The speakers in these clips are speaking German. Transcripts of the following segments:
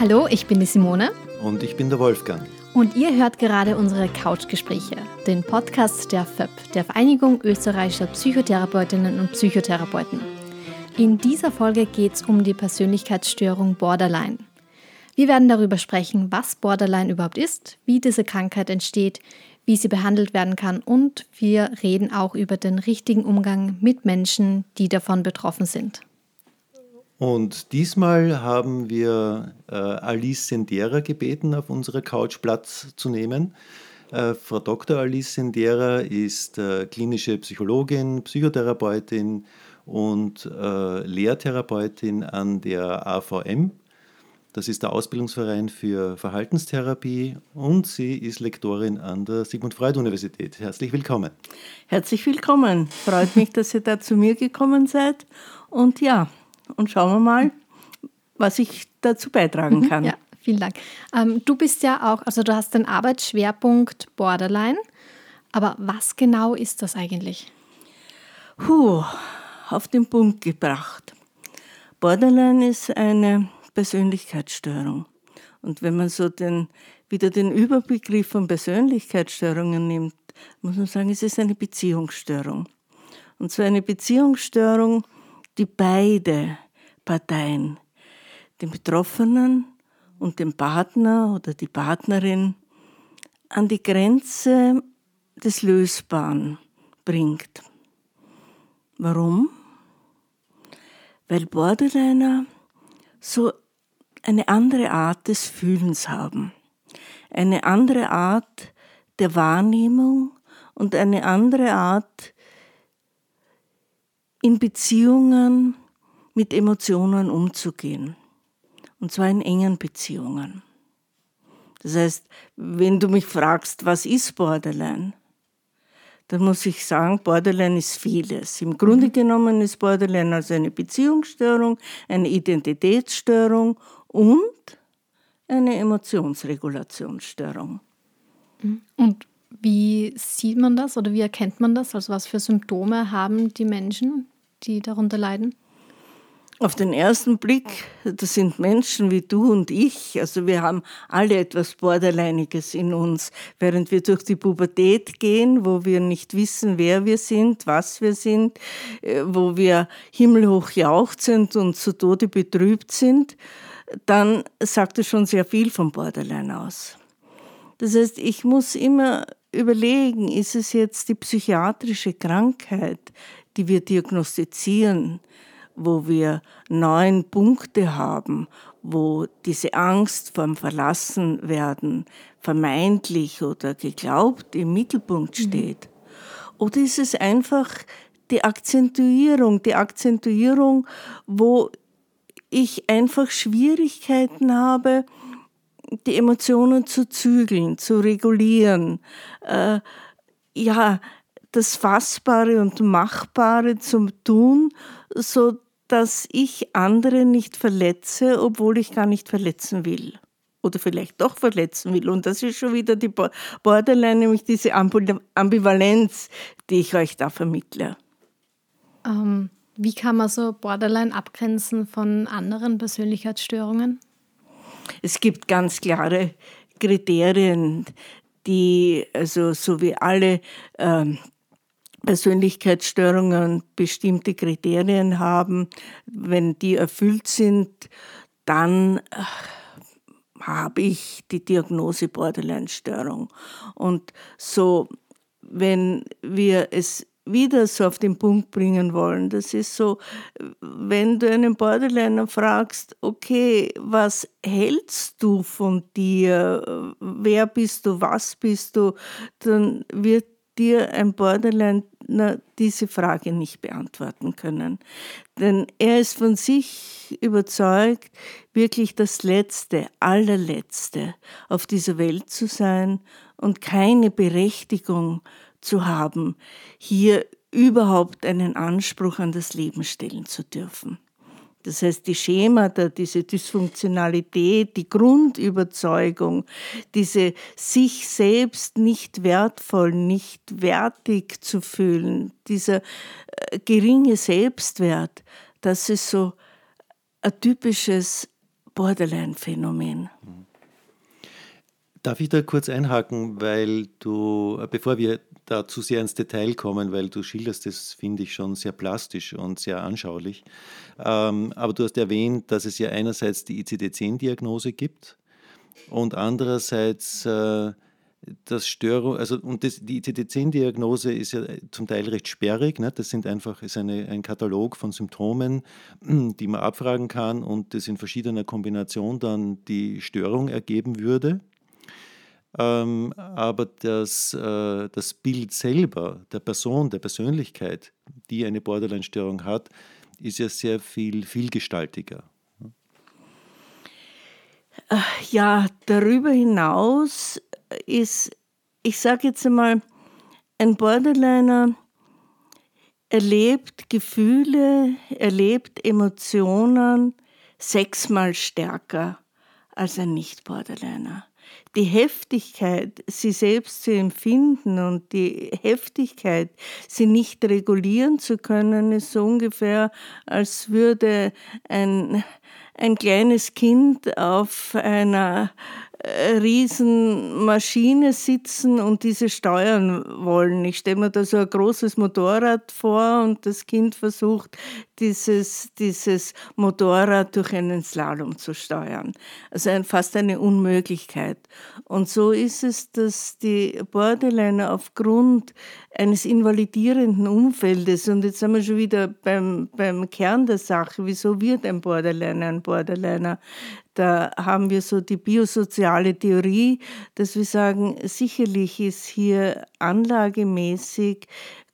Hallo, ich bin die Simone. Und ich bin der Wolfgang. Und ihr hört gerade unsere Couchgespräche, den Podcast der FÖP, der Vereinigung österreichischer Psychotherapeutinnen und Psychotherapeuten. In dieser Folge geht es um die Persönlichkeitsstörung Borderline. Wir werden darüber sprechen, was Borderline überhaupt ist, wie diese Krankheit entsteht, wie sie behandelt werden kann und wir reden auch über den richtigen Umgang mit Menschen, die davon betroffen sind. Und diesmal haben wir äh, Alice Sendera gebeten, auf unserer Couch Platz zu nehmen. Äh, Frau Dr. Alice Sendera ist äh, klinische Psychologin, Psychotherapeutin und äh, Lehrtherapeutin an der AVM. Das ist der Ausbildungsverein für Verhaltenstherapie und sie ist Lektorin an der Sigmund Freud Universität. Herzlich willkommen. Herzlich willkommen. Freut mich, dass ihr da zu mir gekommen seid. Und ja, und schauen wir mal, was ich dazu beitragen mhm, kann. Ja, vielen Dank. Ähm, du bist ja auch, also du hast den Arbeitsschwerpunkt Borderline, aber was genau ist das eigentlich? Puh, auf den Punkt gebracht. Borderline ist eine Persönlichkeitsstörung. Und wenn man so den, wieder den Überbegriff von Persönlichkeitsstörungen nimmt, muss man sagen, es ist eine Beziehungsstörung. Und zwar eine Beziehungsstörung, die beide Parteien, den Betroffenen und den Partner oder die Partnerin, an die Grenze des Lösbaren bringt. Warum? Weil Borderliner so eine andere Art des Fühlens haben, eine andere Art der Wahrnehmung und eine andere Art in Beziehungen mit Emotionen umzugehen. Und zwar in engen Beziehungen. Das heißt, wenn du mich fragst, was ist Borderline, dann muss ich sagen, Borderline ist vieles. Im Grunde mhm. genommen ist Borderline also eine Beziehungsstörung, eine Identitätsstörung und eine Emotionsregulationsstörung. Mhm. Und wie sieht man das oder wie erkennt man das? Also was für Symptome haben die Menschen, die darunter leiden? Auf den ersten Blick, das sind Menschen wie du und ich, also wir haben alle etwas Borderleiniges in uns, während wir durch die Pubertät gehen, wo wir nicht wissen, wer wir sind, was wir sind, äh, wo wir himmelhoch jauchzend und zu Tode betrübt sind, dann sagt es schon sehr viel vom Borderline aus. Das heißt, ich muss immer überlegen, ist es jetzt die psychiatrische Krankheit, die wir diagnostizieren, wo wir neun Punkte haben, wo diese Angst vorm Verlassenwerden vermeintlich oder geglaubt im Mittelpunkt mhm. steht? Oder ist es einfach die Akzentuierung, die Akzentuierung, wo ich einfach Schwierigkeiten habe, die Emotionen zu zügeln, zu regulieren, äh, ja, das Fassbare und Machbare zum Tun, so dass ich andere nicht verletze, obwohl ich gar nicht verletzen will. Oder vielleicht doch verletzen will. Und das ist schon wieder die Borderline, nämlich diese Ambivalenz, die ich euch da vermittle. Ähm, wie kann man so Borderline abgrenzen von anderen Persönlichkeitsstörungen? Es gibt ganz klare Kriterien, die, also so wie alle ähm, Persönlichkeitsstörungen bestimmte Kriterien haben. Wenn die erfüllt sind, dann äh, habe ich die Diagnose Borderline-Störung. Und so, wenn wir es wieder so auf den Punkt bringen wollen. Das ist so, wenn du einen Borderliner fragst, okay, was hältst du von dir? Wer bist du? Was bist du? Dann wird dir ein Borderliner diese Frage nicht beantworten können. Denn er ist von sich überzeugt, wirklich das Letzte, allerletzte auf dieser Welt zu sein und keine Berechtigung zu haben, hier überhaupt einen Anspruch an das Leben stellen zu dürfen. Das heißt, die Schemata, diese Dysfunktionalität, die Grundüberzeugung, diese sich selbst nicht wertvoll, nicht wertig zu fühlen, dieser äh, geringe Selbstwert, das ist so ein typisches Borderline-Phänomen. Darf ich da kurz einhaken, weil du, bevor wir da zu sehr ins Detail kommen, weil du schilderst das, finde ich, schon sehr plastisch und sehr anschaulich. Ähm, aber du hast erwähnt, dass es ja einerseits die ICD-10-Diagnose gibt und andererseits äh, das Störung, also und das, die ICD-10-Diagnose ist ja zum Teil recht sperrig. Ne? Das sind einfach ist eine, ein Katalog von Symptomen, die man abfragen kann und das in verschiedener Kombination dann die Störung ergeben würde. Ähm, aber das, äh, das Bild selber der Person, der Persönlichkeit, die eine Borderline-Störung hat, ist ja sehr viel vielgestaltiger. Ja, darüber hinaus ist, ich sage jetzt einmal, ein Borderliner erlebt Gefühle, erlebt Emotionen sechsmal stärker als ein Nicht-Borderliner die Heftigkeit, sie selbst zu empfinden und die Heftigkeit, sie nicht regulieren zu können, ist so ungefähr, als würde ein, ein kleines Kind auf einer Riesenmaschine sitzen und diese steuern wollen. Ich stelle mir da so ein großes Motorrad vor und das Kind versucht, dieses, dieses Motorrad durch einen Slalom zu steuern. Also ein, fast eine Unmöglichkeit. Und so ist es, dass die Borderliner aufgrund eines invalidierenden Umfeldes, und jetzt sind wir schon wieder beim, beim Kern der Sache, wieso wird ein Borderliner ein Borderliner? Da haben wir so die biosoziale Theorie, dass wir sagen, sicherlich ist hier anlagemäßig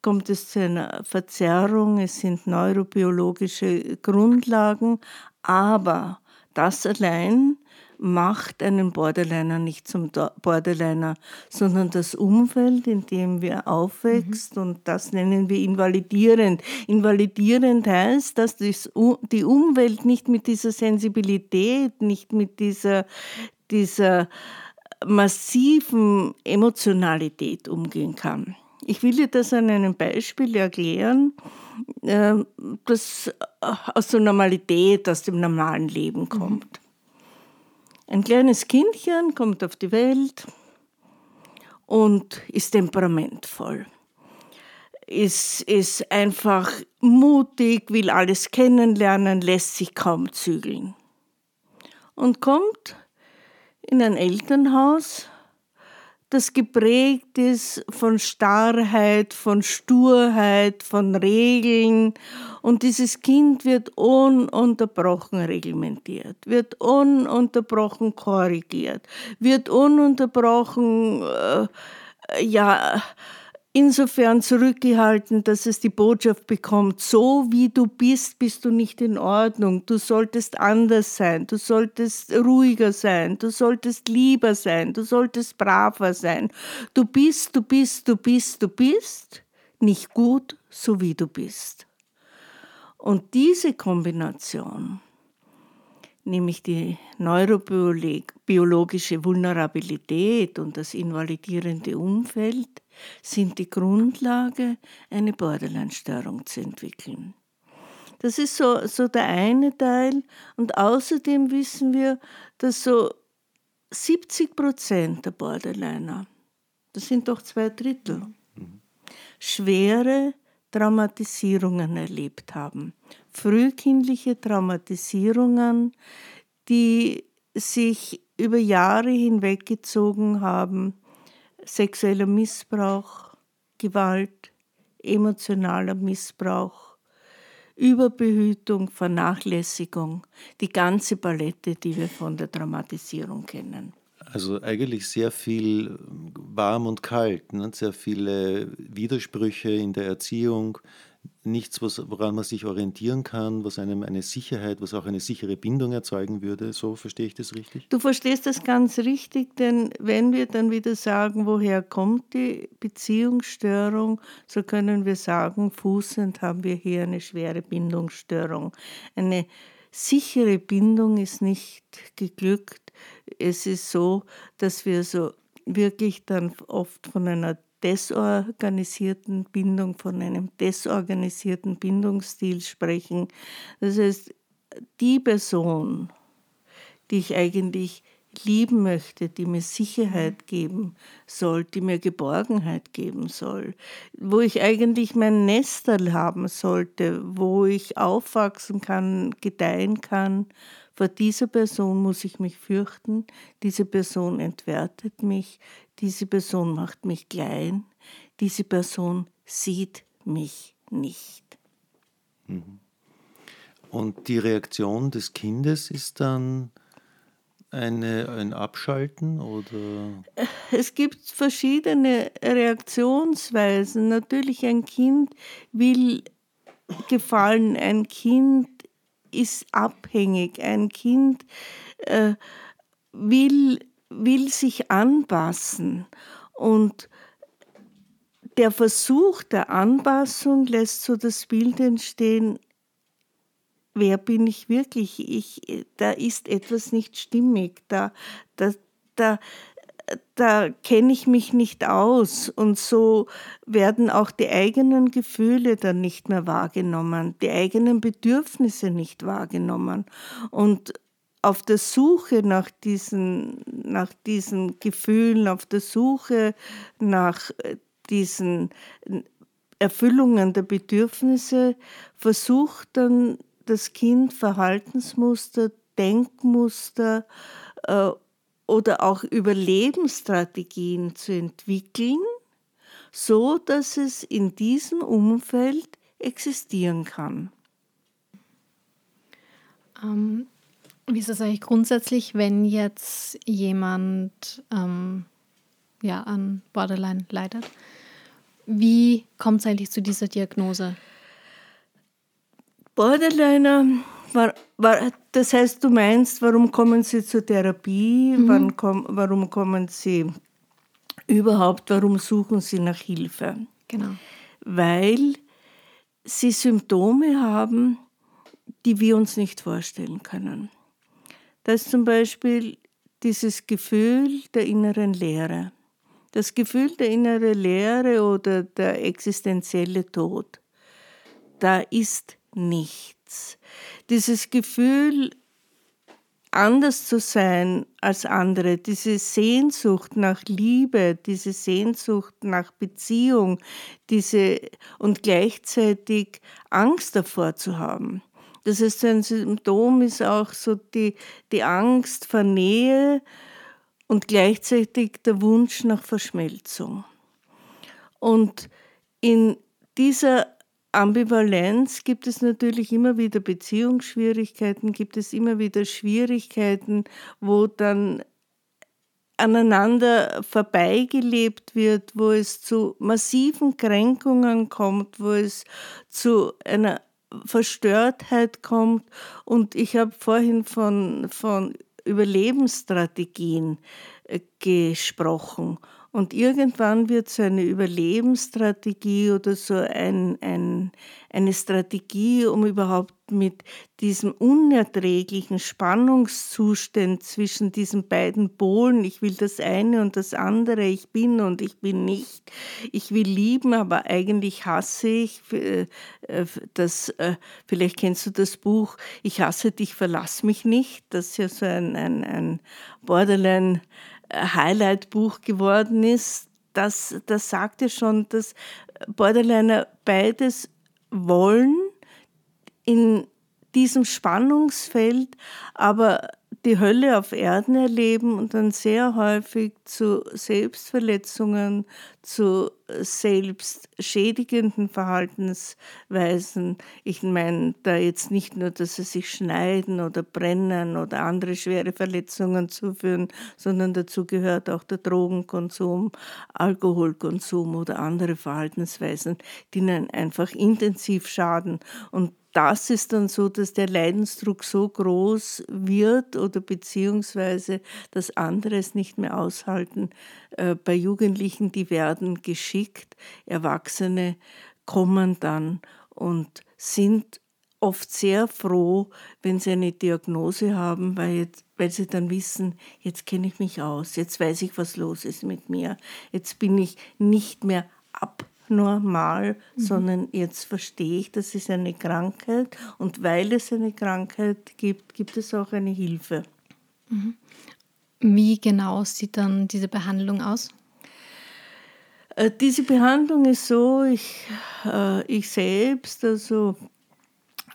kommt es zu einer Verzerrung, es sind neurobiologische Grundlagen, aber das allein macht einen Borderliner nicht zum Borderliner, sondern das Umfeld, in dem wir aufwächst, mhm. und das nennen wir invalidierend. Invalidierend heißt, dass die Umwelt nicht mit dieser Sensibilität, nicht mit dieser, dieser massiven Emotionalität umgehen kann. Ich will dir das an einem Beispiel erklären, äh, das aus der Normalität, aus dem normalen Leben mhm. Ein kleines Kindchen kommt auf die Welt und ist temperamentvoll. Ist, ist einfach mutig, will alles kennenlernen, lässt sich kaum zügeln. Und kommt in ein Elternhaus, das geprägt ist von Starrheit, von Sturheit, von Regeln. Und dieses Kind wird ununterbrochen reglementiert, wird ununterbrochen korrigiert, wird ununterbrochen, äh, ja, insofern zurückgehalten, dass es die Botschaft bekommt, so wie du bist, bist du nicht in Ordnung. Du solltest anders sein, du solltest ruhiger sein, du solltest lieber sein, du solltest braver sein. Du bist, du bist, du bist, du bist nicht gut, so wie du bist. Und diese Kombination, nämlich die neurobiologische Vulnerabilität und das invalidierende Umfeld, sind die Grundlage, eine Borderline-Störung zu entwickeln. Das ist so, so der eine Teil. Und außerdem wissen wir, dass so 70 Prozent der Borderliner, das sind doch zwei Drittel, schwere Traumatisierungen erlebt haben. Frühkindliche Traumatisierungen, die sich über Jahre hinweggezogen haben, sexueller Missbrauch, Gewalt, emotionaler Missbrauch, Überbehütung, Vernachlässigung, die ganze Palette, die wir von der Traumatisierung kennen. Also eigentlich sehr viel warm und kalt, ne? sehr viele Widersprüche in der Erziehung, nichts, woran man sich orientieren kann, was einem eine Sicherheit, was auch eine sichere Bindung erzeugen würde. So verstehe ich das richtig? Du verstehst das ganz richtig, denn wenn wir dann wieder sagen, woher kommt die Beziehungsstörung, so können wir sagen, fußend haben wir hier eine schwere Bindungsstörung. Eine sichere Bindung ist nicht geglückt. Es ist so, dass wir so wirklich dann oft von einer desorganisierten Bindung, von einem desorganisierten Bindungsstil sprechen. Das heißt, die Person, die ich eigentlich lieben möchte, die mir Sicherheit geben soll, die mir Geborgenheit geben soll, wo ich eigentlich mein Nestel haben sollte, wo ich aufwachsen kann, gedeihen kann. Vor dieser Person muss ich mich fürchten, diese Person entwertet mich, diese Person macht mich klein, diese Person sieht mich nicht. Mhm. Und die Reaktion des Kindes ist dann eine, ein Abschalten oder? Es gibt verschiedene Reaktionsweisen. Natürlich, ein Kind will gefallen, ein Kind ist abhängig, ein Kind äh, will, will sich anpassen. Und der Versuch der Anpassung lässt so das Bild entstehen, wer bin ich wirklich? Ich, da ist etwas nicht stimmig, da, da, da, da kenne ich mich nicht aus. Und so werden auch die eigenen Gefühle dann nicht mehr wahrgenommen, die eigenen Bedürfnisse nicht wahrgenommen. Und auf der Suche nach diesen, nach diesen Gefühlen, auf der Suche nach diesen Erfüllungen der Bedürfnisse, versucht dann das Kind Verhaltensmuster, Denkmuster äh, oder auch Überlebensstrategien zu entwickeln, so dass es in diesem Umfeld existieren kann. Ähm, wie ist das eigentlich grundsätzlich, wenn jetzt jemand ähm, ja, an Borderline leidet? Wie kommt es eigentlich zu dieser Diagnose? Borderliner, war, war, das heißt, du meinst, warum kommen sie zur Therapie? Mhm. Komm, warum kommen sie überhaupt? Warum suchen sie nach Hilfe? Genau. Weil sie Symptome haben, die wir uns nicht vorstellen können. Das ist zum Beispiel dieses Gefühl der inneren Leere. Das Gefühl der inneren Leere oder der existenzielle Tod. Da ist nichts. Dieses Gefühl, anders zu sein als andere, diese Sehnsucht nach Liebe, diese Sehnsucht nach Beziehung, diese und gleichzeitig Angst davor zu haben. Das heißt, ein Symptom ist auch so die, die Angst vor Nähe und gleichzeitig der Wunsch nach Verschmelzung. Und in dieser Ambivalenz gibt es natürlich immer wieder Beziehungsschwierigkeiten, gibt es immer wieder Schwierigkeiten, wo dann aneinander vorbeigelebt wird, wo es zu massiven Kränkungen kommt, wo es zu einer Verstörtheit kommt. Und ich habe vorhin von, von Überlebensstrategien äh, gesprochen. Und irgendwann wird so eine Überlebensstrategie oder so ein, ein, eine Strategie, um überhaupt mit diesem unerträglichen Spannungszustand zwischen diesen beiden Polen, ich will das eine und das andere, ich bin und ich bin nicht, ich will lieben, aber eigentlich hasse ich, äh, das, äh, vielleicht kennst du das Buch, ich hasse dich, verlass mich nicht, das ist ja so ein, ein, ein Borderline- Highlight-Buch geworden ist, das, das sagt ja schon, dass Borderliner beides wollen in diesem Spannungsfeld, aber die Hölle auf Erden erleben und dann sehr häufig zu Selbstverletzungen, zu selbstschädigenden Verhaltensweisen. Ich meine da jetzt nicht nur, dass sie sich schneiden oder brennen oder andere schwere Verletzungen zuführen, sondern dazu gehört auch der Drogenkonsum, Alkoholkonsum oder andere Verhaltensweisen, die ihnen einfach intensiv schaden. Und das ist dann so, dass der Leidensdruck so groß wird oder beziehungsweise das andere es nicht mehr aushalten. Äh, bei Jugendlichen, die werden geschickt, Erwachsene kommen dann und sind oft sehr froh, wenn sie eine Diagnose haben, weil, jetzt, weil sie dann wissen, jetzt kenne ich mich aus, jetzt weiß ich, was los ist mit mir, jetzt bin ich nicht mehr ab normal, mhm. sondern jetzt verstehe ich, das ist eine Krankheit und weil es eine Krankheit gibt, gibt es auch eine Hilfe. Mhm. Wie genau sieht dann diese Behandlung aus? Äh, diese Behandlung ist so, ich, äh, ich selbst also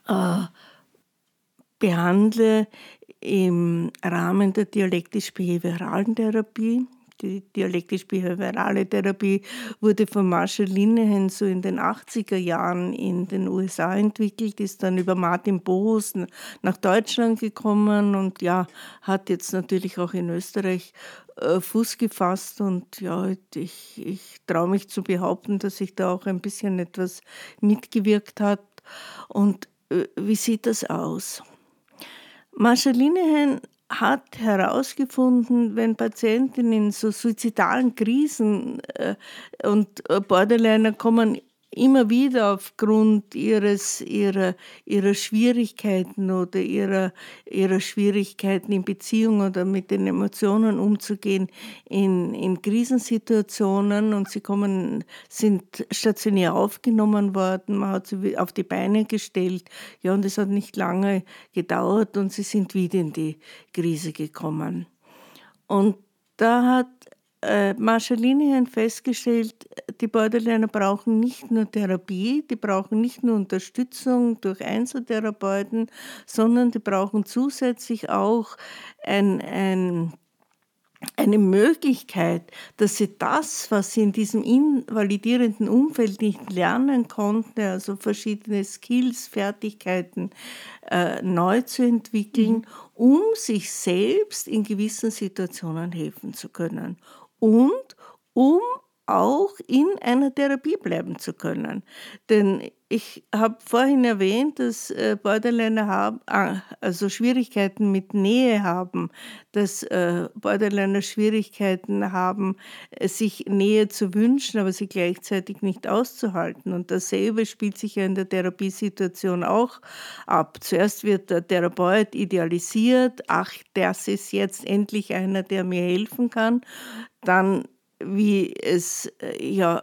äh, behandle im Rahmen der dialektisch-behavioralen Therapie. Die dialektisch-behaviorale Therapie wurde von Marshall Linehan so in den 80er Jahren in den USA entwickelt, ist dann über Martin Boos nach Deutschland gekommen und ja, hat jetzt natürlich auch in Österreich Fuß gefasst und ja, ich, ich traue mich zu behaupten, dass sich da auch ein bisschen etwas mitgewirkt hat. Und äh, wie sieht das aus? Marshall Linehan hat herausgefunden, wenn Patienten in so suizidalen Krisen äh, und äh, Borderliner kommen immer wieder aufgrund ihres, ihrer, ihrer Schwierigkeiten oder ihrer, ihrer Schwierigkeiten in Beziehung oder mit den Emotionen umzugehen in, in Krisensituationen. Und sie kommen, sind stationär aufgenommen worden, man hat sie auf die Beine gestellt, ja, und es hat nicht lange gedauert und sie sind wieder in die Krise gekommen. Und da hat äh, Marschallini hat festgestellt, die Borderliner brauchen nicht nur Therapie, die brauchen nicht nur Unterstützung durch Einzeltherapeuten, sondern die brauchen zusätzlich auch ein, ein eine Möglichkeit, dass sie das, was sie in diesem invalidierenden Umfeld nicht lernen konnten, also verschiedene Skills, Fertigkeiten äh, neu zu entwickeln, mhm. um sich selbst in gewissen Situationen helfen zu können und um auch in einer Therapie bleiben zu können. Denn ich habe vorhin erwähnt, dass äh, Borderliner haben, ah, also Schwierigkeiten mit Nähe haben, dass äh, Borderliner Schwierigkeiten haben, äh, sich Nähe zu wünschen, aber sie gleichzeitig nicht auszuhalten. Und dasselbe spielt sich ja in der Therapiesituation auch ab. Zuerst wird der Therapeut idealisiert, ach, das ist jetzt endlich einer, der mir helfen kann. Dann wie es äh, ja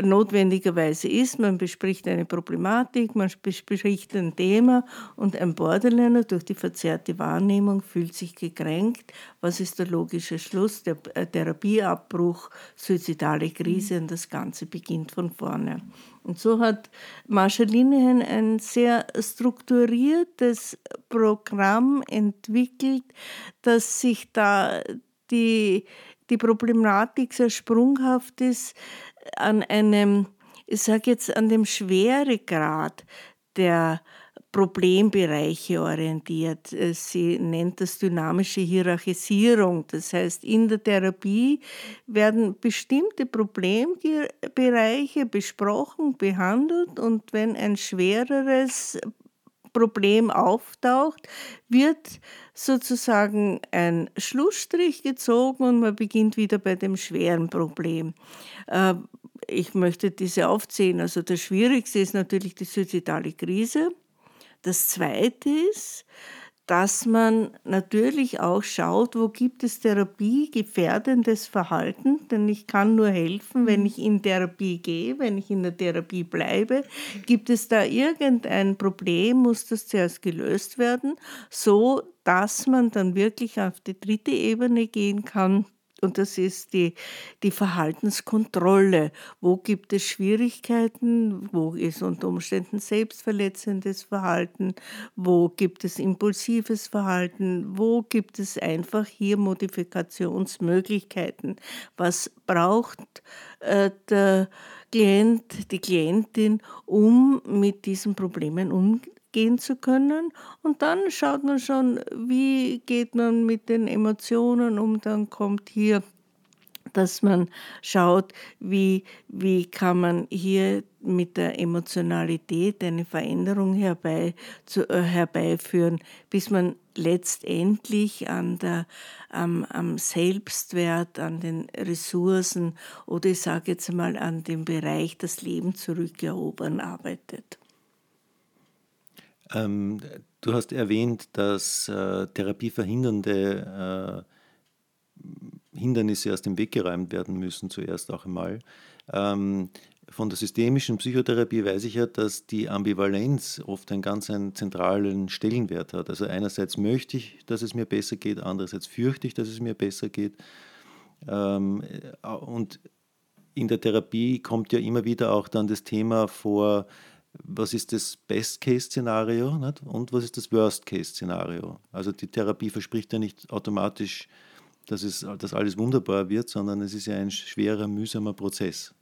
notwendigerweise ist. Man bespricht eine Problematik, man bespricht ein Thema und ein Borderliner durch die verzerrte Wahrnehmung fühlt sich gekränkt. Was ist der logische Schluss? Der äh, Therapieabbruch, suizidale Krise und das Ganze beginnt von vorne. Und so hat Marshall Linehan ein sehr strukturiertes Programm entwickelt, das sich da die die Problematik sehr sprunghaft ist an einem, ich sage jetzt, an dem Schweregrad der Problembereiche orientiert. Sie nennt das dynamische Hierarchisierung. Das heißt, in der Therapie werden bestimmte Problembereiche besprochen, behandelt und wenn ein schwereres Problem auftaucht, wird sozusagen ein Schlussstrich gezogen und man beginnt wieder bei dem schweren Problem. Äh, ich möchte diese aufzählen. Also das Schwierigste ist natürlich die suizidale Krise. Das Zweite ist, dass man natürlich auch schaut, wo gibt es therapiegefährdendes Verhalten, denn ich kann nur helfen, wenn mhm. ich in Therapie gehe, wenn ich in der Therapie bleibe. Gibt es da irgendein Problem, muss das zuerst gelöst werden, so dass man dann wirklich auf die dritte Ebene gehen kann und das ist die, die Verhaltenskontrolle. Wo gibt es Schwierigkeiten? Wo ist unter Umständen selbstverletzendes Verhalten? Wo gibt es impulsives Verhalten? Wo gibt es einfach hier Modifikationsmöglichkeiten? Was braucht äh, der Klient, die Klientin, um mit diesen Problemen umzugehen? Gehen zu können. Und dann schaut man schon, wie geht man mit den Emotionen um. Dann kommt hier dass man schaut, wie, wie kann man hier mit der Emotionalität eine Veränderung herbei, zu, äh, herbeiführen, bis man letztendlich an der, am, am Selbstwert, an den Ressourcen oder ich sage jetzt mal an dem Bereich das Leben zurückerobern arbeitet. Ähm, du hast erwähnt, dass äh, therapieverhindernde äh, Hindernisse aus dem Weg geräumt werden müssen, zuerst auch einmal. Ähm, von der systemischen Psychotherapie weiß ich ja, dass die Ambivalenz oft einen ganz einen zentralen Stellenwert hat. Also einerseits möchte ich, dass es mir besser geht, andererseits fürchte ich, dass es mir besser geht. Ähm, äh, und in der Therapie kommt ja immer wieder auch dann das Thema vor, was ist das Best-Case-Szenario und was ist das Worst-Case-Szenario. Also die Therapie verspricht ja nicht automatisch, dass, es, dass alles wunderbar wird, sondern es ist ja ein schwerer, mühsamer Prozess.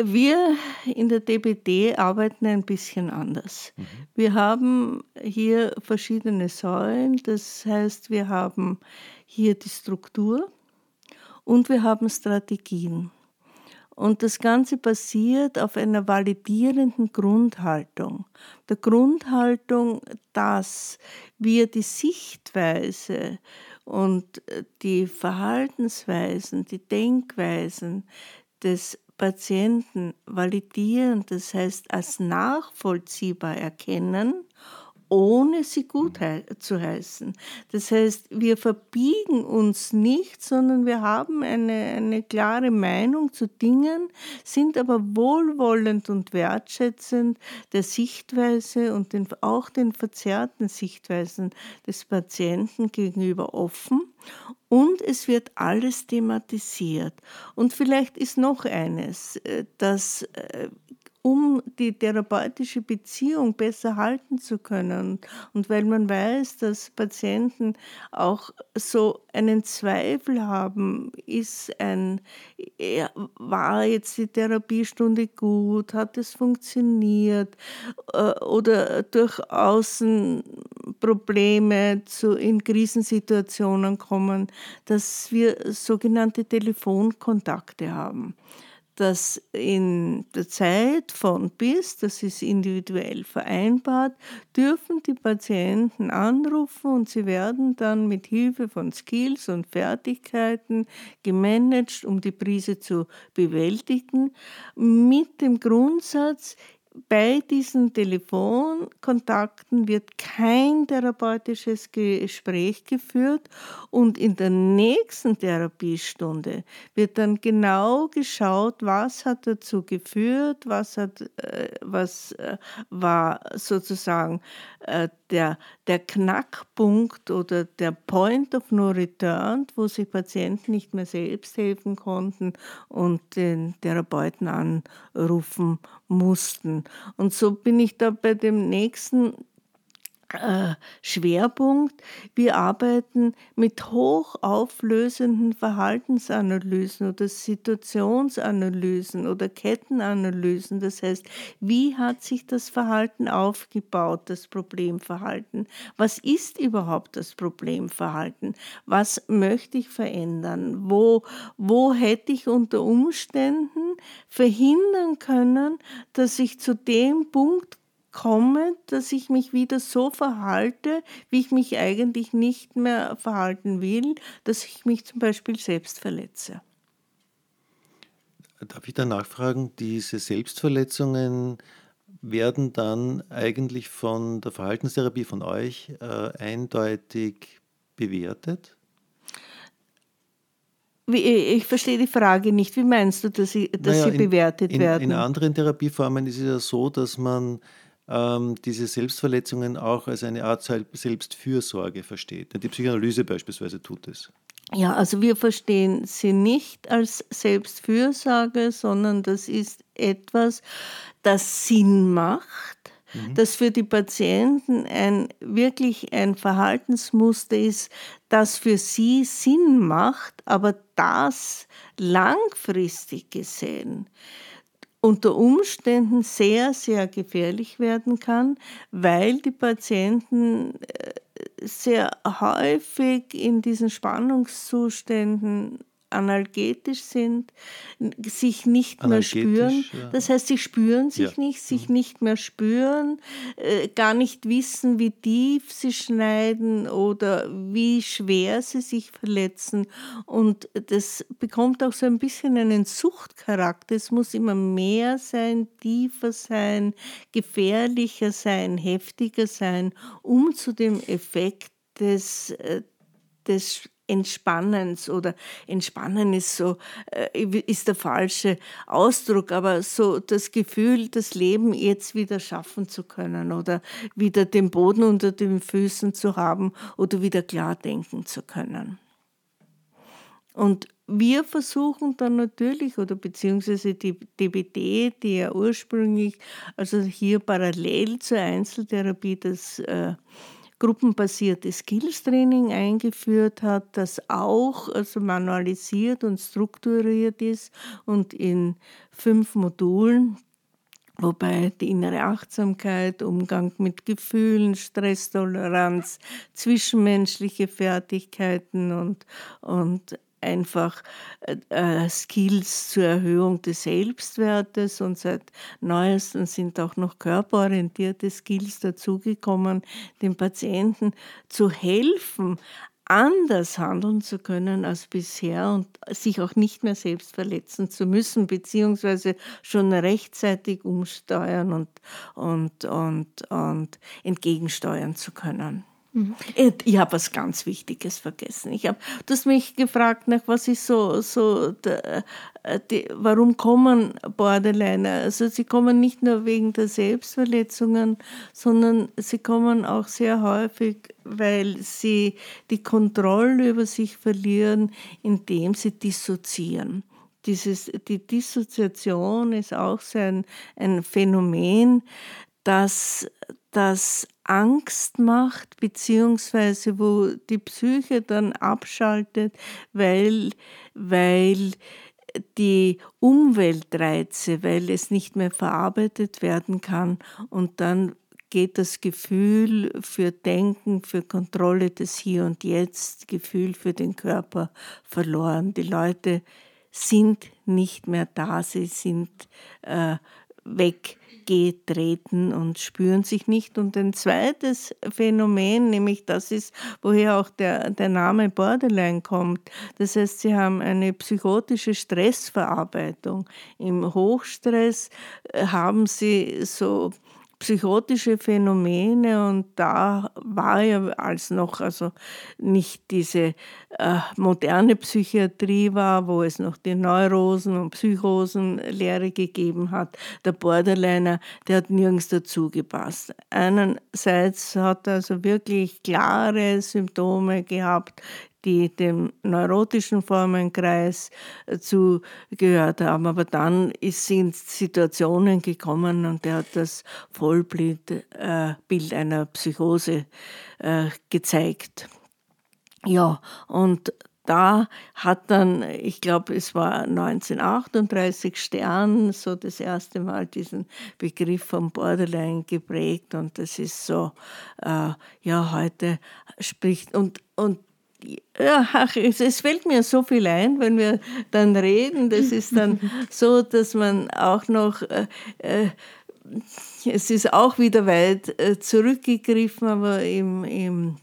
Wir in der DBD arbeiten ein bisschen anders. Mhm. Wir haben hier verschiedene Säulen. Das heißt, wir haben hier die Struktur und wir haben Strategien. Und das Ganze basiert auf einer validierenden Grundhaltung. Der Grundhaltung, dass wir die Sichtweise und die Verhaltensweisen, die Denkweisen des Patienten validieren, das heißt als nachvollziehbar erkennen ohne sie gut zu heißen. Das heißt, wir verbiegen uns nicht, sondern wir haben eine, eine klare Meinung zu Dingen, sind aber wohlwollend und wertschätzend der Sichtweise und den, auch den verzerrten Sichtweisen des Patienten gegenüber offen und es wird alles thematisiert. Und vielleicht ist noch eines, äh, dass äh, um die therapeutische Beziehung besser halten zu können. Und weil man weiß, dass Patienten auch so einen Zweifel haben, ist ein, war jetzt die Therapiestunde gut, hat es funktioniert? Äh, oder durch Außen Probleme zu, in Krisensituationen kommen, dass wir sogenannte Telefonkontakte haben dass in der Zeit von bis, das ist individuell vereinbart, dürfen die Patienten anrufen und sie werden dann mit Hilfe von Skills und Fertigkeiten gemanagt, um die Krise zu bewältigen, mit dem Grundsatz, bei diesen Telefonkontakten wird kein therapeutisches Gespräch geführt und in der nächsten Therapiestunde wird dann genau geschaut, was hat dazu geführt, was, hat, äh, was äh, war sozusagen äh, der, der Knackpunkt oder der Point of No Return, wo sich Patienten nicht mehr selbst helfen konnten und den Therapeuten anrufen mussten. Und so bin ich da bei dem nächsten Schwerpunkt. Wir arbeiten mit hochauflösenden Verhaltensanalysen oder Situationsanalysen oder Kettenanalysen. Das heißt, wie hat sich das Verhalten aufgebaut, das Problemverhalten? Was ist überhaupt das Problemverhalten? Was möchte ich verändern? Wo, wo hätte ich unter Umständen verhindern können, dass ich zu dem Punkt komme, dass ich mich wieder so verhalte, wie ich mich eigentlich nicht mehr verhalten will, dass ich mich zum Beispiel selbst verletze. Darf ich da nachfragen, diese Selbstverletzungen werden dann eigentlich von der Verhaltenstherapie von euch äh, eindeutig bewertet? Wie, ich verstehe die Frage nicht. Wie meinst du, dass sie, dass naja, sie bewertet in, werden? In anderen Therapieformen ist es ja so, dass man diese Selbstverletzungen auch als eine Art Selbstfürsorge versteht. Die Psychoanalyse beispielsweise tut es. Ja, also wir verstehen sie nicht als Selbstfürsorge, sondern das ist etwas, das Sinn macht, mhm. das für die Patienten ein, wirklich ein Verhaltensmuster ist, das für sie Sinn macht, aber das langfristig gesehen unter Umständen sehr, sehr gefährlich werden kann, weil die Patienten äh, sehr häufig in diesen Spannungszuständen analgetisch sind, sich nicht mehr spüren. Ja. Das heißt, sie spüren sich ja. nicht, sich mhm. nicht mehr spüren, äh, gar nicht wissen, wie tief sie schneiden oder wie schwer sie sich verletzen. Und das bekommt auch so ein bisschen einen Suchtcharakter. Es muss immer mehr sein, tiefer sein, gefährlicher sein, heftiger sein, um zu dem Effekt des, äh, des Entspannens oder Entspannen ist so, äh, ist der falsche Ausdruck, aber so das Gefühl, das Leben jetzt wieder schaffen zu können oder wieder den Boden unter den Füßen zu haben oder wieder klar denken zu können. Und wir versuchen dann natürlich, oder beziehungsweise die DBT, die ja ursprünglich, also hier parallel zur Einzeltherapie das äh, gruppenbasierte Skills-Training eingeführt hat, das auch also manualisiert und strukturiert ist und in fünf Modulen wobei die innere Achtsamkeit, Umgang mit Gefühlen, Stresstoleranz, zwischenmenschliche Fertigkeiten und, und einfach äh, Skills zur Erhöhung des Selbstwertes und seit neuestem sind auch noch körperorientierte Skills dazugekommen, den Patienten zu helfen, anders handeln zu können als bisher und sich auch nicht mehr selbst verletzen zu müssen, beziehungsweise schon rechtzeitig umsteuern und, und, und, und entgegensteuern zu können. Mhm. Ich habe was ganz Wichtiges vergessen. Ich habe, du hast mich gefragt, nach was ist so, so der, äh, die, warum kommen Borderliner? Also sie kommen nicht nur wegen der Selbstverletzungen, sondern sie kommen auch sehr häufig, weil sie die Kontrolle über sich verlieren, indem sie dissoziieren. Dieses, die Dissoziation ist auch so ein, ein Phänomen, das, das Angst macht, beziehungsweise wo die Psyche dann abschaltet, weil, weil die Umweltreize, weil es nicht mehr verarbeitet werden kann und dann geht das Gefühl für Denken, für Kontrolle des Hier und Jetzt, Gefühl für den Körper verloren. Die Leute sind nicht mehr da, sie sind äh, weg getreten und spüren sich nicht. Und ein zweites Phänomen, nämlich das ist, woher auch der, der Name Borderline kommt. Das heißt, sie haben eine psychotische Stressverarbeitung. Im Hochstress äh, haben sie so psychotische Phänomene und da war ja als noch also nicht diese äh, moderne Psychiatrie war, wo es noch die Neurosen und Psychosenlehre gegeben hat. Der Borderliner, der hat nirgends dazu gepasst. Einerseits hat er also wirklich klare Symptome gehabt, die dem neurotischen Formenkreis äh, zugehört haben. Aber dann sind Situationen gekommen und er hat das Vollbild äh, einer Psychose äh, gezeigt. Ja, und da hat dann, ich glaube, es war 1938 Stern so das erste Mal diesen Begriff vom Borderline geprägt und das ist so, äh, ja, heute spricht und, und ach, es, fällt mir so viel ein, wenn wir dann reden. Das ist dann so, dass man auch noch, äh, äh, es ist auch wieder weit äh, zurückgegriffen, aber im, im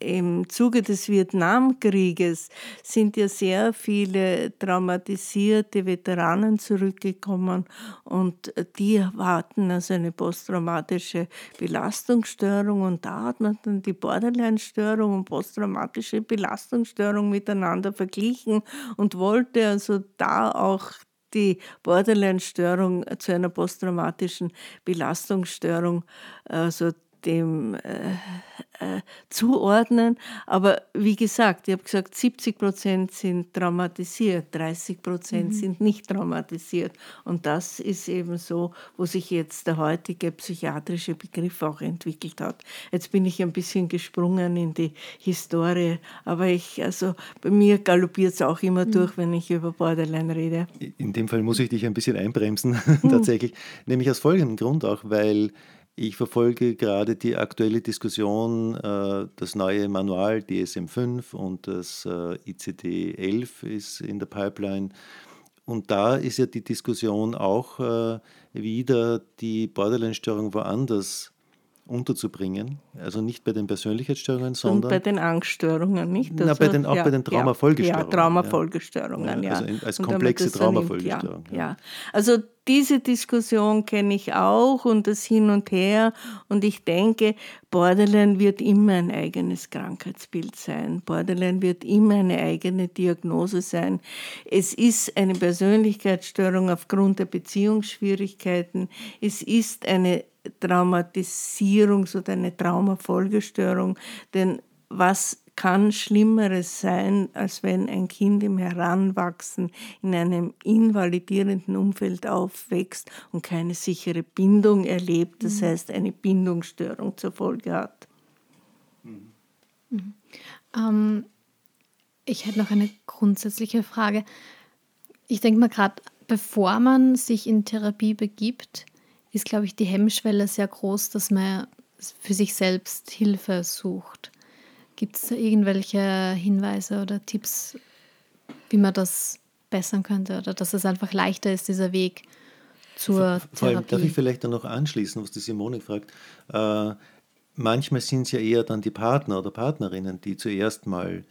im Zuge des Vietnamkrieges sind ja sehr viele traumatisierte Veteranen zurückgekommen und die hatten also eine posttraumatische Belastungsstörung und da hat man dann die Borderline-Störung und posttraumatische Belastungsstörung miteinander verglichen und wollte also da auch die Borderline-Störung zu einer posttraumatischen Belastungsstörung also dem äh, äh, zuordnen. Aber wie gesagt, ich habe gesagt, 70 Prozent sind traumatisiert, 30 Prozent mhm. sind nicht traumatisiert. Und das ist eben so, wo sich jetzt der heutige psychiatrische Begriff auch entwickelt hat. Jetzt bin ich ein bisschen gesprungen in die Historie, aber ich, also bei mir galoppiert es auch immer mhm. durch, wenn ich über Borderline rede. In dem Fall muss ich dich ein bisschen einbremsen, tatsächlich. Mhm. Nämlich aus folgendem Grund auch, weil ich verfolge gerade die aktuelle Diskussion, äh, das neue Manual DSM5 und das äh, ICD-11 ist in der Pipeline. Und da ist ja die Diskussion auch äh, wieder die Borderline-Störung woanders unterzubringen. Also nicht bei den Persönlichkeitsstörungen, sondern. Und bei den Angststörungen, nicht? Also, na, bei den, auch ja, bei den Traumafolgestörungen. Ja, Traumafolgestörungen, ja. Also in, als komplexe Traumafolgestörung. Ja, ja. Also diese Diskussion kenne ich auch und das Hin und Her. Und ich denke, Borderline wird immer ein eigenes Krankheitsbild sein. Borderline wird immer eine eigene Diagnose sein. Es ist eine Persönlichkeitsstörung aufgrund der Beziehungsschwierigkeiten. Es ist eine Traumatisierungs- oder eine Traumafolgestörung. Denn was kann Schlimmeres sein, als wenn ein Kind im Heranwachsen in einem invalidierenden Umfeld aufwächst und keine sichere Bindung erlebt, das mhm. heißt eine Bindungsstörung zur Folge hat. Mhm. Mhm. Ähm, ich hätte noch eine grundsätzliche Frage. Ich denke mal gerade, bevor man sich in Therapie begibt, ist, glaube ich, die Hemmschwelle sehr groß, dass man für sich selbst Hilfe sucht. Gibt es da irgendwelche Hinweise oder Tipps, wie man das bessern könnte oder dass es einfach leichter ist, dieser Weg zur vor, Therapie? Allem, darf ich vielleicht dann noch anschließen, was die Simone fragt? Äh, manchmal sind es ja eher dann die Partner oder Partnerinnen, die zuerst mal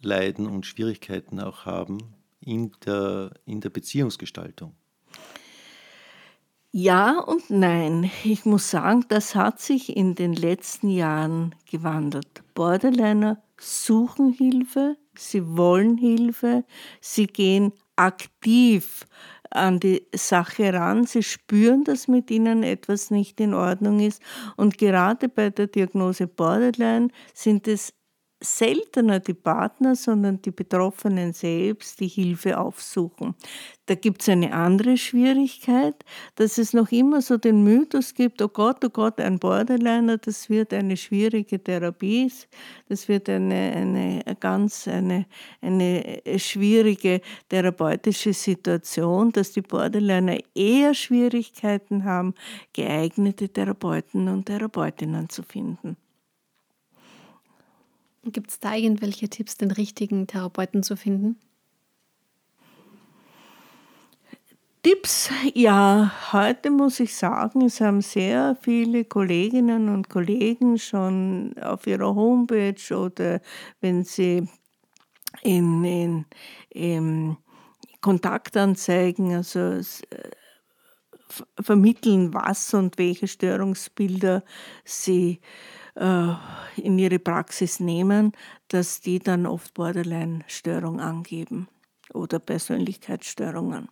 leiden und Schwierigkeiten auch haben in der, in der Beziehungsgestaltung. Ja und nein. Ich muss sagen, das hat sich in den letzten Jahren gewandelt. Borderliner suchen Hilfe, sie wollen Hilfe, sie gehen aktiv an die Sache ran, sie spüren, dass mit ihnen etwas nicht in Ordnung ist. Und gerade bei der Diagnose Borderline sind es seltener die Partner, sondern die Betroffenen selbst, die Hilfe aufsuchen. Da gibt es eine andere Schwierigkeit, dass es noch immer so den Mythos gibt, oh Gott, oh Gott, ein Borderliner, das wird eine schwierige Therapie, das wird eine, eine ganz eine, eine schwierige therapeutische Situation, dass die Borderliner eher Schwierigkeiten haben, geeignete Therapeuten und Therapeutinnen zu finden. Gibt es da irgendwelche Tipps, den richtigen Therapeuten zu finden? Tipps, ja, heute muss ich sagen, es haben sehr viele Kolleginnen und Kollegen schon auf ihrer Homepage oder wenn sie in, in, in Kontaktanzeigen, also äh, vermitteln, was und welche Störungsbilder sie äh, in ihre Praxis nehmen, dass die dann oft Borderline-Störung angeben oder Persönlichkeitsstörungen.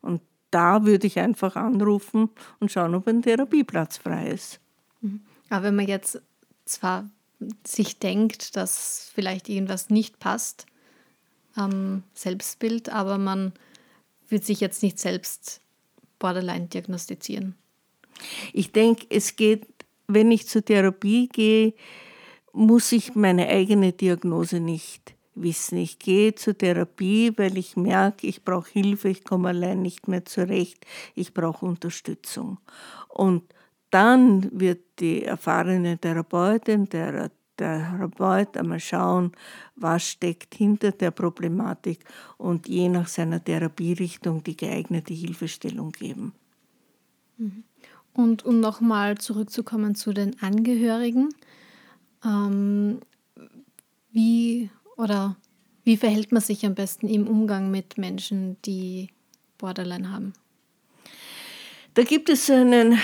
Und da würde ich einfach anrufen und schauen, ob ein Therapieplatz frei ist. Mhm. Aber wenn man jetzt zwar sich denkt, dass vielleicht irgendwas nicht passt am Selbstbild, aber man wird sich jetzt nicht selbst Borderline diagnostizieren. Ich denke, es geht wenn ich zur Therapie gehe, muss ich meine eigene Diagnose nicht wissen. Ich gehe zur Therapie, weil ich merke, ich brauche Hilfe, ich komme allein nicht mehr zurecht, ich brauche Unterstützung. Und dann wird die erfahrene Therapeutin, der, Therapeut einmal schauen, was steckt hinter der Problematik und je nach seiner Therapierichtung die geeignete Hilfestellung geben. Mhm. Und um nochmal zurückzukommen zu den Angehörigen, ähm, wie oder wie verhält man sich am besten im Umgang mit Menschen, die Borderline haben? Da gibt es einen,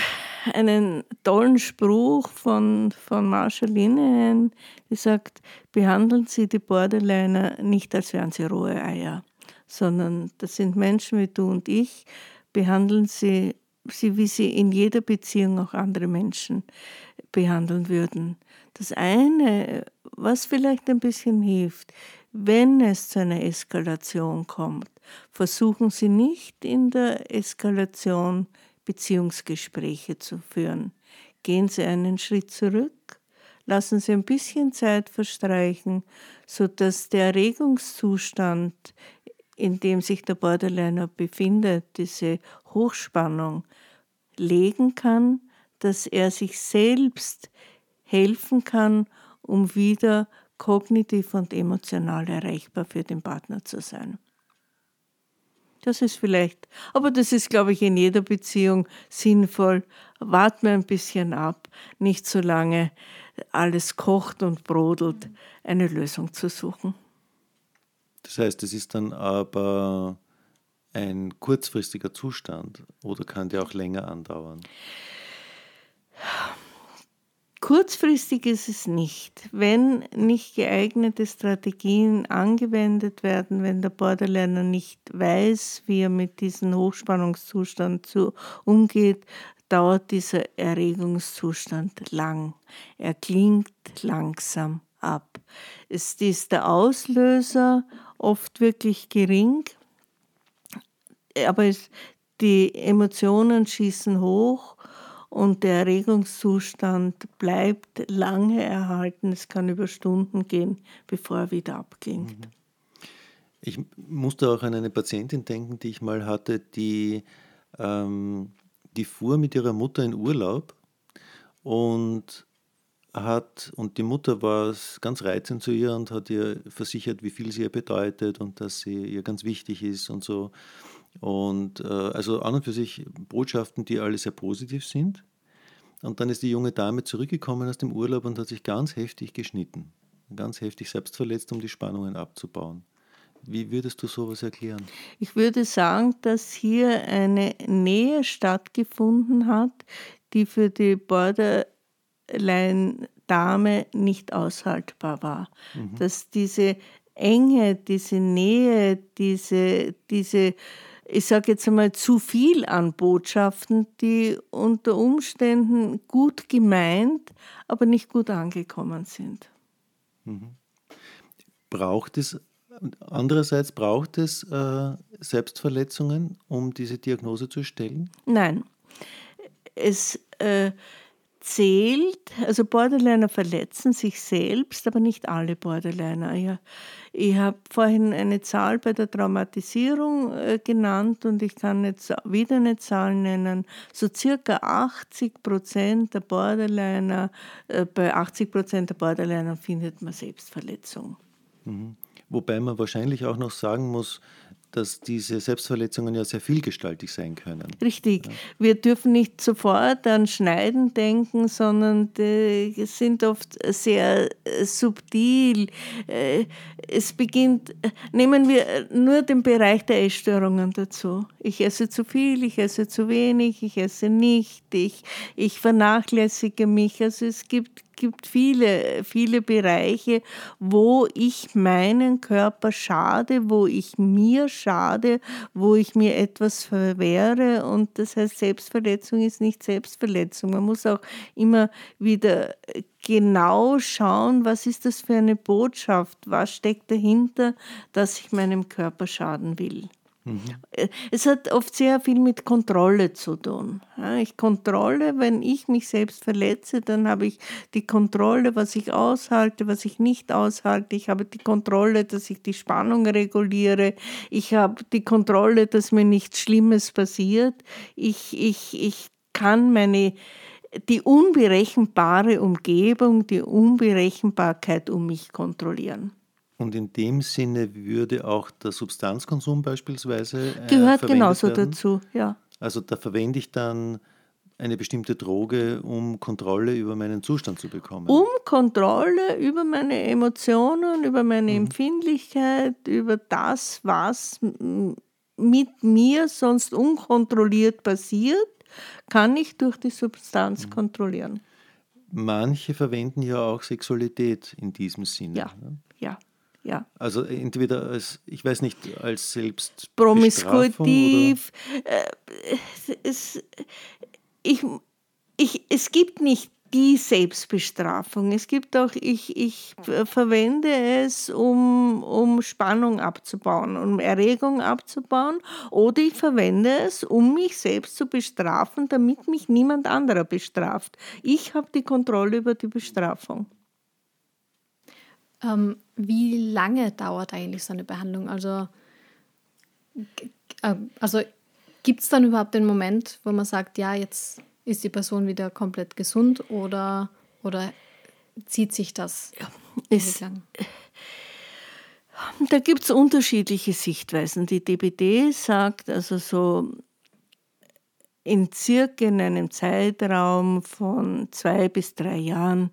einen tollen Spruch von, von Marshall Linehan, die sagt, behandeln Sie die Borderliner nicht, als wären sie rohe Eier, sondern das sind Menschen wie du und ich, behandeln Sie sie, wie sie in jeder Beziehung auch andere Menschen behandeln würden. Das eine, was vielleicht ein bisschen hilft, wenn es zu einer Eskalation kommt, versuchen Sie nicht in der Eskalation Beziehungsgespräche zu führen. Gehen Sie einen Schritt zurück, lassen Sie ein bisschen Zeit verstreichen, sodass der Erregungszustand, in dem sich der Borderliner befindet, diese Hochspannung, legen kann, dass er sich selbst helfen kann, um wieder kognitiv und emotional erreichbar für den Partner zu sein. Das ist vielleicht, aber das ist, glaube ich, in jeder Beziehung sinnvoll. Warten wir ein bisschen ab, nicht so lange alles kocht und brodelt, eine Lösung zu suchen. Das heißt, es ist dann aber ein kurzfristiger Zustand oder kann der auch länger andauern? Kurzfristig ist es nicht. Wenn nicht geeignete Strategien angewendet werden, wenn der Borderliner nicht weiß, wie er mit diesem Hochspannungszustand zu, umgeht, dauert dieser Erregungszustand lang. Er klingt langsam ab. Es ist der Auslöser oft wirklich gering, aber es, die Emotionen schießen hoch und der Erregungszustand bleibt lange erhalten. Es kann über Stunden gehen, bevor er wieder abklingt. Mhm. Ich musste auch an eine Patientin denken, die ich mal hatte, die, ähm, die fuhr mit ihrer Mutter in Urlaub und hat, und die Mutter war ganz reizend zu ihr und hat ihr versichert, wie viel sie ihr bedeutet und dass sie ihr ganz wichtig ist und so. Und äh, also an und für sich Botschaften, die alle sehr positiv sind. Und dann ist die junge Dame zurückgekommen aus dem Urlaub und hat sich ganz heftig geschnitten, ganz heftig selbst verletzt, um die Spannungen abzubauen. Wie würdest du sowas erklären? Ich würde sagen, dass hier eine Nähe stattgefunden hat, die für die Borderline-Dame nicht aushaltbar war. Mhm. Dass diese Enge, diese Nähe, diese, diese ich sage jetzt einmal, zu viel an Botschaften, die unter Umständen gut gemeint, aber nicht gut angekommen sind. Mhm. Braucht es, andererseits braucht es äh, Selbstverletzungen, um diese Diagnose zu stellen? Nein. Es, äh, zählt, also Borderliner verletzen sich selbst, aber nicht alle Borderliner. Ja. Ich habe vorhin eine Zahl bei der Traumatisierung äh, genannt und ich kann jetzt wieder eine Zahl nennen. So circa 80 Prozent der Borderliner, äh, bei 80 Prozent der Borderliner findet man Selbstverletzung. Mhm. Wobei man wahrscheinlich auch noch sagen muss, dass diese Selbstverletzungen ja sehr vielgestaltig sein können. Richtig. Ja. Wir dürfen nicht sofort an Schneiden denken, sondern die sind oft sehr äh, subtil. Äh, es beginnt, nehmen wir nur den Bereich der Essstörungen dazu. Ich esse zu viel, ich esse zu wenig, ich esse nicht, ich, ich vernachlässige mich. Also es gibt gibt viele, viele Bereiche, wo ich meinen Körper schade, wo ich mir schade, wo ich mir etwas verwehre. Und das heißt, Selbstverletzung ist nicht Selbstverletzung. Man muss auch immer wieder genau schauen, was ist das für eine Botschaft, was steckt dahinter, dass ich meinem Körper schaden will. Mhm. Es hat oft sehr viel mit Kontrolle zu tun. Ich kontrolle, wenn ich mich selbst verletze, dann habe ich die Kontrolle, was ich aushalte, was ich nicht aushalte. Ich habe die Kontrolle, dass ich die Spannung reguliere. Ich habe die Kontrolle, dass mir nichts Schlimmes passiert. Ich, ich, ich kann meine die unberechenbare Umgebung, die Unberechenbarkeit um mich kontrollieren. Und in dem Sinne würde auch der Substanzkonsum beispielsweise. Äh, Gehört genauso werden. dazu, ja. Also da verwende ich dann eine bestimmte Droge, um Kontrolle über meinen Zustand zu bekommen. Um Kontrolle über meine Emotionen, über meine mhm. Empfindlichkeit, über das, was mit mir sonst unkontrolliert passiert, kann ich durch die Substanz mhm. kontrollieren. Manche verwenden ja auch Sexualität in diesem Sinne. Ja, ne? ja. Ja. Also entweder als, ich weiß nicht, als selbst promiskuitiv. Äh, es, ich, ich, es gibt nicht die Selbstbestrafung. Es gibt auch, ich, ich verwende es, um, um Spannung abzubauen, um Erregung abzubauen, oder ich verwende es, um mich selbst zu bestrafen, damit mich niemand anderer bestraft. Ich habe die Kontrolle über die Bestrafung. Ähm, wie lange dauert eigentlich so eine Behandlung? Also, äh, also gibt es dann überhaupt den Moment, wo man sagt, ja, jetzt ist die Person wieder komplett gesund oder, oder zieht sich das ja, ist, lang? Da gibt es unterschiedliche Sichtweisen. Die DBD sagt also so, in circa in einem Zeitraum von zwei bis drei Jahren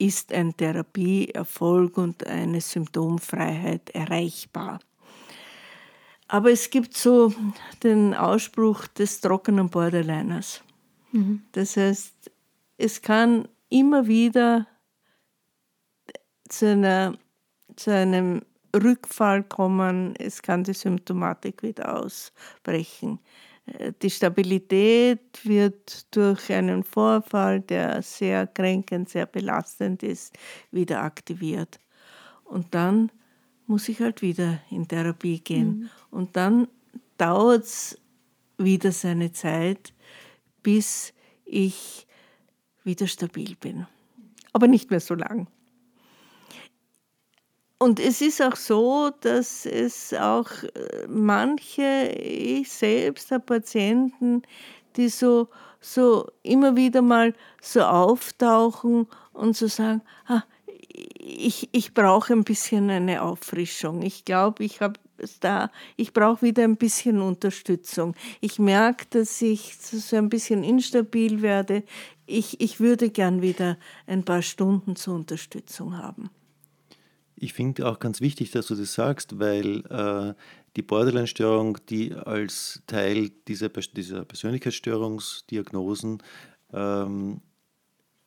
ist ein Therapieerfolg und eine Symptomfreiheit erreichbar. Aber es gibt so den Ausspruch des trockenen Borderliners. Mhm. Das heißt, es kann immer wieder zu, einer, zu einem Rückfall kommen, es kann die Symptomatik wieder ausbrechen. Die Stabilität wird durch einen Vorfall, der sehr kränkend, sehr belastend ist, wieder aktiviert. Und dann muss ich halt wieder in Therapie gehen. Mhm. Und dann dauert es wieder seine Zeit, bis ich wieder stabil bin. Aber nicht mehr so lang. Und es ist auch so, dass es auch äh, manche, ich selbst habe Patienten, die so, so immer wieder mal so auftauchen und so sagen, ah, ich, ich brauche ein bisschen eine Auffrischung. Ich glaube, ich habe da, ich brauche wieder ein bisschen Unterstützung. Ich merke, dass ich so ein bisschen instabil werde. Ich, ich würde gern wieder ein paar Stunden zur Unterstützung haben. Ich finde auch ganz wichtig, dass du das sagst, weil äh, die Borderline-Störung, die als Teil dieser, dieser Persönlichkeitsstörungsdiagnosen ähm,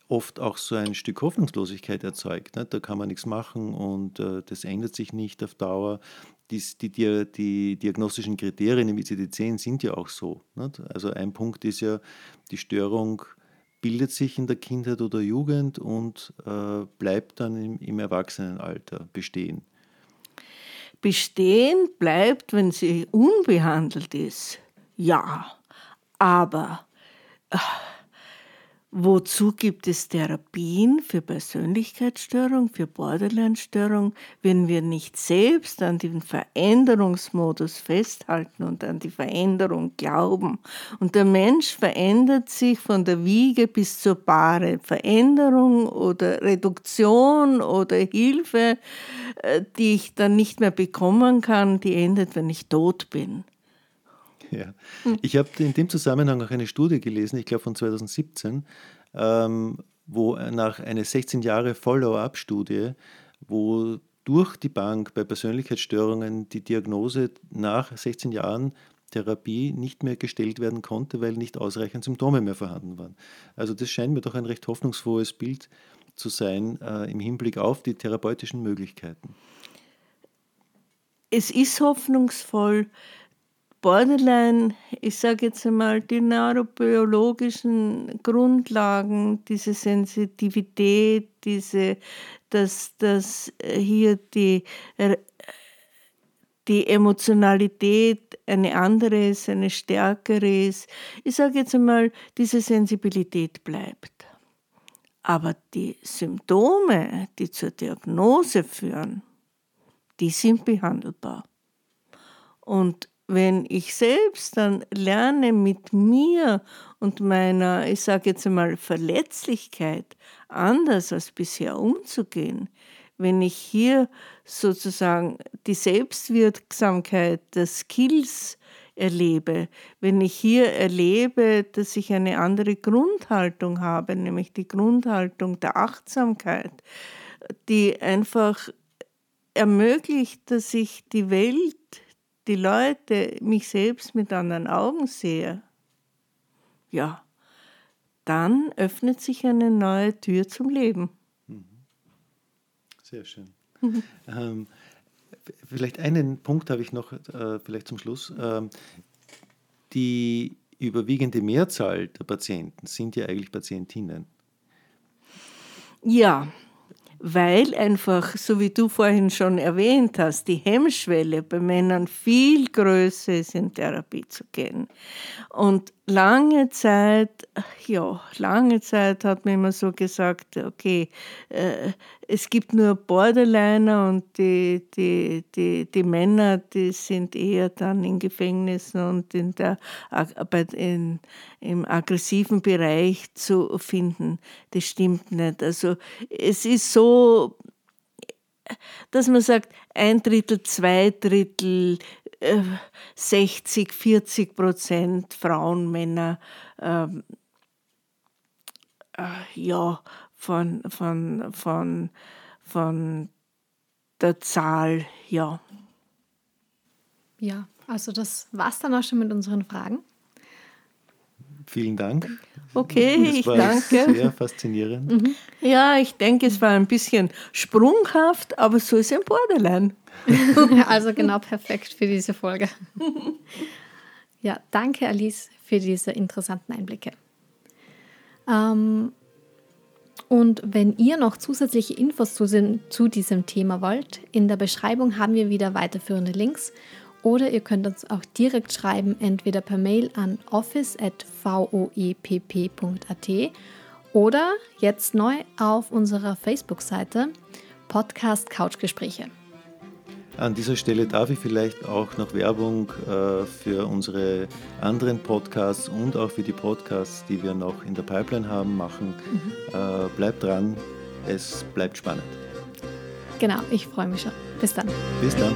oft auch so ein Stück Hoffnungslosigkeit erzeugt. Ne? Da kann man nichts machen und äh, das ändert sich nicht auf Dauer. Dies, die, die, die, diagnostischen Kriterien im ICD-10 sind ja auch so. Ne? Also ein Punkt ist ja, die Störung bildet sich in der Kindheit oder Jugend und äh, bleibt dann im, im Erwachsenenalter bestehen. Bestehen bleibt, wenn sie unbehandelt ist. Ja, aber äh, Wozu gibt es Therapien für Persönlichkeitsstörung, für Borderline-Störung, wenn wir nicht selbst an den Veränderungsmodus festhalten und an die Veränderung glauben? Und der Mensch verändert sich von der Wiege bis zur Bahre. Veränderung oder Reduktion oder Hilfe, äh, die ich dann nicht mehr bekommen kann, die endet, wenn ich tot bin. Ja. Ich habe in dem Zusammenhang auch eine Studie gelesen, ich glaube von 2017, ähm, wo nach einer 16 Jahre Follow-up-Studie, wo durch die Bank bei Persönlichkeitsstörungen die Diagnose nach 16 Jahren Therapie nicht mehr gestellt werden konnte, weil nicht ausreichend Symptome mehr vorhanden waren. Also das scheint mir doch ein recht hoffnungsfrohes Bild zu sein äh, im Hinblick auf die therapeutischen Möglichkeiten. Es ist hoffnungsvoll, Borderline, ich sage jetzt einmal, die neurobiologischen Grundlagen, diese Sensitivität, diese, dass, dass hier die, die Emotionalität eine andere ist, eine stärkere ist. Ich sage jetzt einmal, diese Sensibilität bleibt. Aber die Symptome, die zur Diagnose führen, die sind behandelbar. Und wenn ich selbst dann lerne, mit mir und meiner, ich sage jetzt einmal, Verletzlichkeit anders als bisher umzugehen, wenn ich hier sozusagen die Selbstwirksamkeit der Skills erlebe, wenn ich hier erlebe, dass ich eine andere Grundhaltung habe, nämlich die Grundhaltung der Achtsamkeit, die einfach ermöglicht, dass ich die Welt die Leute, mich selbst mit anderen Augen sehe, ja, dann öffnet sich eine neue Tür zum Leben. Sehr schön. Mhm. Ähm, vielleicht einen Punkt habe ich noch, äh, vielleicht zum Schluss. Ähm, die überwiegende Mehrzahl der Patienten sind ja eigentlich Patientinnen. Ja, weil einfach, so wie du vorhin schon erwähnt hast, die Hemmschwelle bei Männern viel größer ist, in Therapie zu gehen. Und lange Zeit, ja, lange Zeit hat man immer so gesagt, okay, äh, es gibt nur Borderliner und die, die, die, die Männer, die sind eher dann in Gefängnissen und in der, in, im aggressiven Bereich zu finden. Das stimmt nicht. Also es ist so, dass man sagt, ein Drittel, zwei Drittel, 60, äh, 40 Prozent Frauen, Männer, ähm, äh, ja, von, von, von, von der Zahl, ja. Ja, also das war es dann auch schon mit unseren Fragen. Vielen Dank. Okay, das ich war danke. Sehr faszinierend. Mhm. Ja, ich denke, es war ein bisschen sprunghaft, aber so ist ein Borderline. also genau perfekt für diese Folge. Ja, danke Alice für diese interessanten Einblicke. Ähm, und wenn ihr noch zusätzliche Infos zu, zu diesem Thema wollt, in der Beschreibung haben wir wieder weiterführende Links oder ihr könnt uns auch direkt schreiben, entweder per Mail an office.voepp.at oder jetzt neu auf unserer Facebook-Seite Podcast Couchgespräche. An dieser Stelle darf ich vielleicht auch noch Werbung äh, für unsere anderen Podcasts und auch für die Podcasts, die wir noch in der Pipeline haben, machen. Mhm. Äh, bleibt dran, es bleibt spannend. Genau, ich freue mich schon. Bis dann. Bis dann.